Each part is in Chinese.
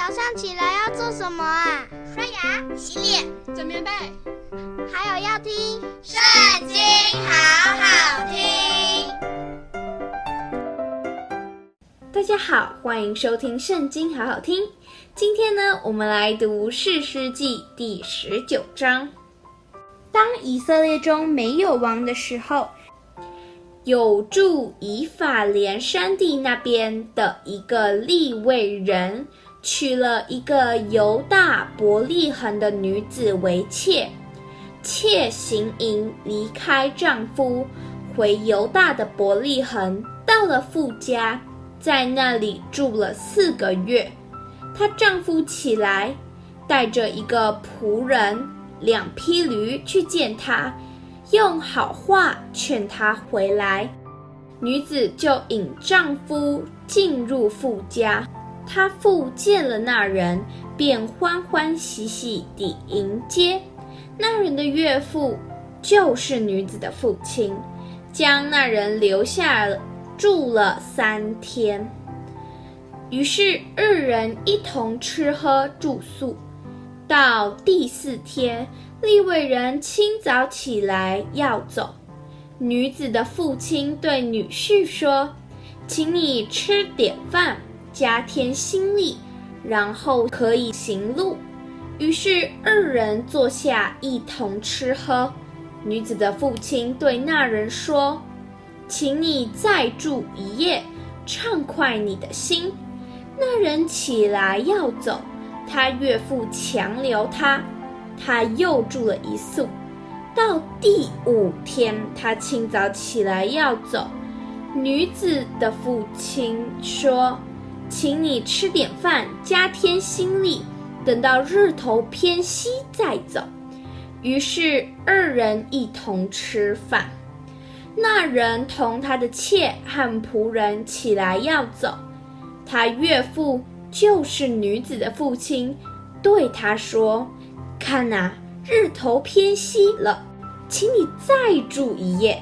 早上起来要做什么啊？刷牙、洗脸、整棉被，还有要听《圣经》，好好听。大家好，欢迎收听《圣经》，好好听。今天呢，我们来读《士师记》第十九章。当以色列中没有王的时候，有住以法莲山地那边的一个利未人，娶了一个犹大伯利恒的女子为妾。妾行营离开丈夫，回犹大的伯利恒，到了富家，在那里住了四个月。她丈夫起来，带着一个仆人、两匹驴去见她，用好话劝她回来。女子就引丈夫进入富家。他父见了那人，便欢欢喜喜地迎接。那人的岳父就是女子的父亲，将那人留下住了三天。于是二人一同吃喝住宿。到第四天，利未人清早起来要走，女子的父亲对女婿说：“请你吃点饭。”加添心力，然后可以行路。于是二人坐下一同吃喝。女子的父亲对那人说：“请你再住一夜，畅快你的心。”那人起来要走，他岳父强留他，他又住了一宿。到第五天，他清早起来要走，女子的父亲说。请你吃点饭，加添心力，等到日头偏西再走。于是二人一同吃饭。那人同他的妾和仆人起来要走，他岳父就是女子的父亲，对他说：“看呐，日头偏西了，请你再住一夜，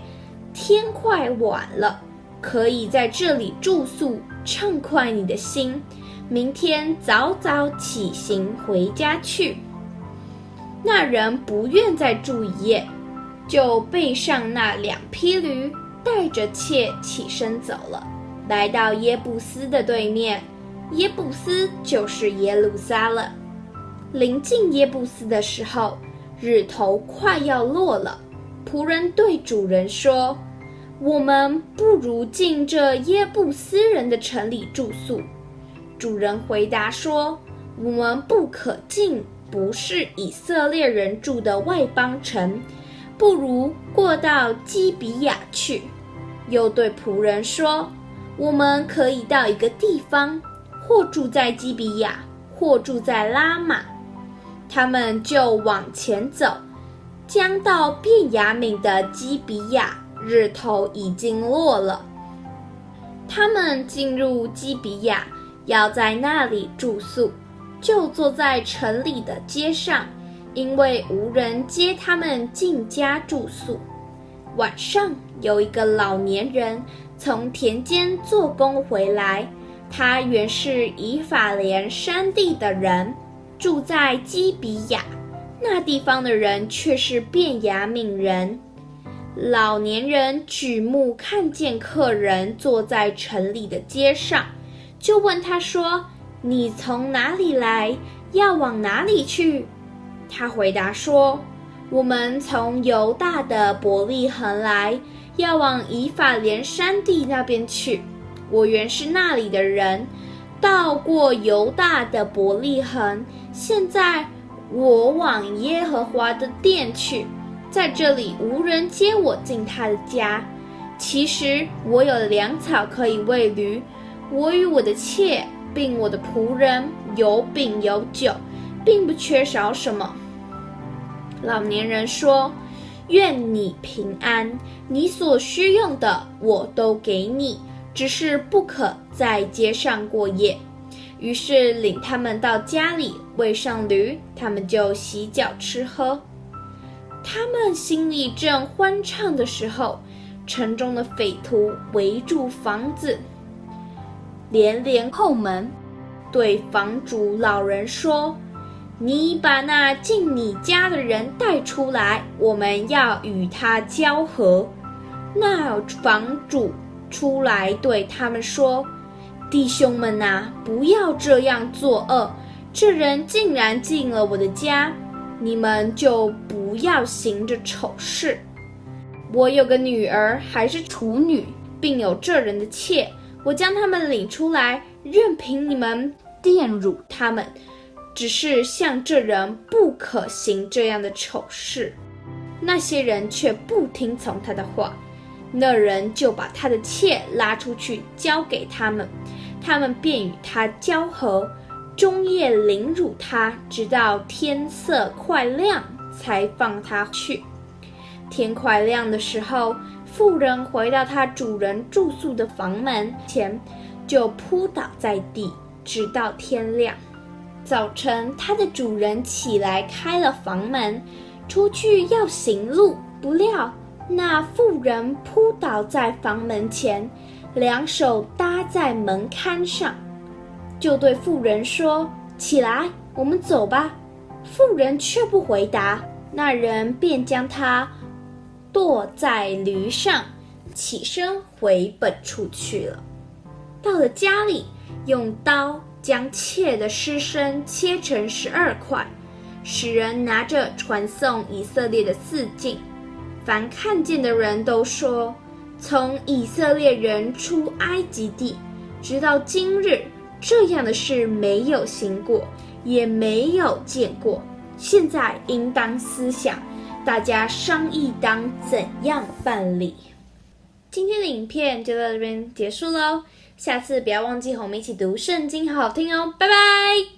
天快晚了，可以在这里住宿。”畅快你的心，明天早早起行回家去。那人不愿再住一夜，就背上那两匹驴，带着妾起身走了，来到耶布斯的对面。耶布斯就是耶路撒冷。临近耶布斯的时候，日头快要落了。仆人对主人说。我们不如进这耶布斯人的城里住宿。主人回答说：“我们不可进，不是以色列人住的外邦城，不如过到基比亚去。”又对仆人说：“我们可以到一个地方，或住在基比亚，或住在拉玛。”他们就往前走，将到便雅悯的基比亚。日头已经落了，他们进入基比亚，要在那里住宿，就坐在城里的街上，因为无人接他们进家住宿。晚上有一个老年人从田间做工回来，他原是以法莲山地的人，住在基比亚，那地方的人却是便雅悯人。老年人举目看见客人坐在城里的街上，就问他说：“你从哪里来？要往哪里去？”他回答说：“我们从犹大的伯利恒来，要往以法莲山地那边去。我原是那里的人，到过犹大的伯利恒。现在我往耶和华的殿去。”在这里无人接我进他的家。其实我有粮草可以喂驴，我与我的妾并我的仆人有饼有酒，并不缺少什么。老年人说：“愿你平安，你所需用的我都给你，只是不可在街上过夜。”于是领他们到家里，喂上驴，他们就洗脚吃喝。他们心里正欢畅的时候，城中的匪徒围住房子，连连叩门。对房主老人说：“你把那进你家的人带出来，我们要与他交合。”那房主出来对他们说：“弟兄们呐，不要这样作恶。这人竟然进了我的家，你们就不要行这丑事。我有个女儿还是处女，并有这人的妾。”我将他们领出来，任凭你们玷辱他们，只是像这人不可行这样的丑事。那些人却不听从他的话，那人就把他的妾拉出去交给他们，他们便与他交合，终夜凌辱他，直到天色快亮才放他去。天快亮的时候，妇人回到她主人住宿的房门前，就扑倒在地，直到天亮。早晨，她的主人起来开了房门，出去要行路，不料那妇人扑倒在房门前，两手搭在门槛上，就对妇人说：“起来，我们走吧。”妇人却不回答，那人便将她。剁在驴上，起身回本处去了。到了家里，用刀将妾的尸身切成十二块，使人拿着传送以色列的四境。凡看见的人都说：从以色列人出埃及地，直到今日，这样的事没有行过，也没有见过。现在应当思想。大家商议当怎样办理？今天的影片就到这边结束喽，下次不要忘记和我们一起读圣经，好好听哦，拜拜。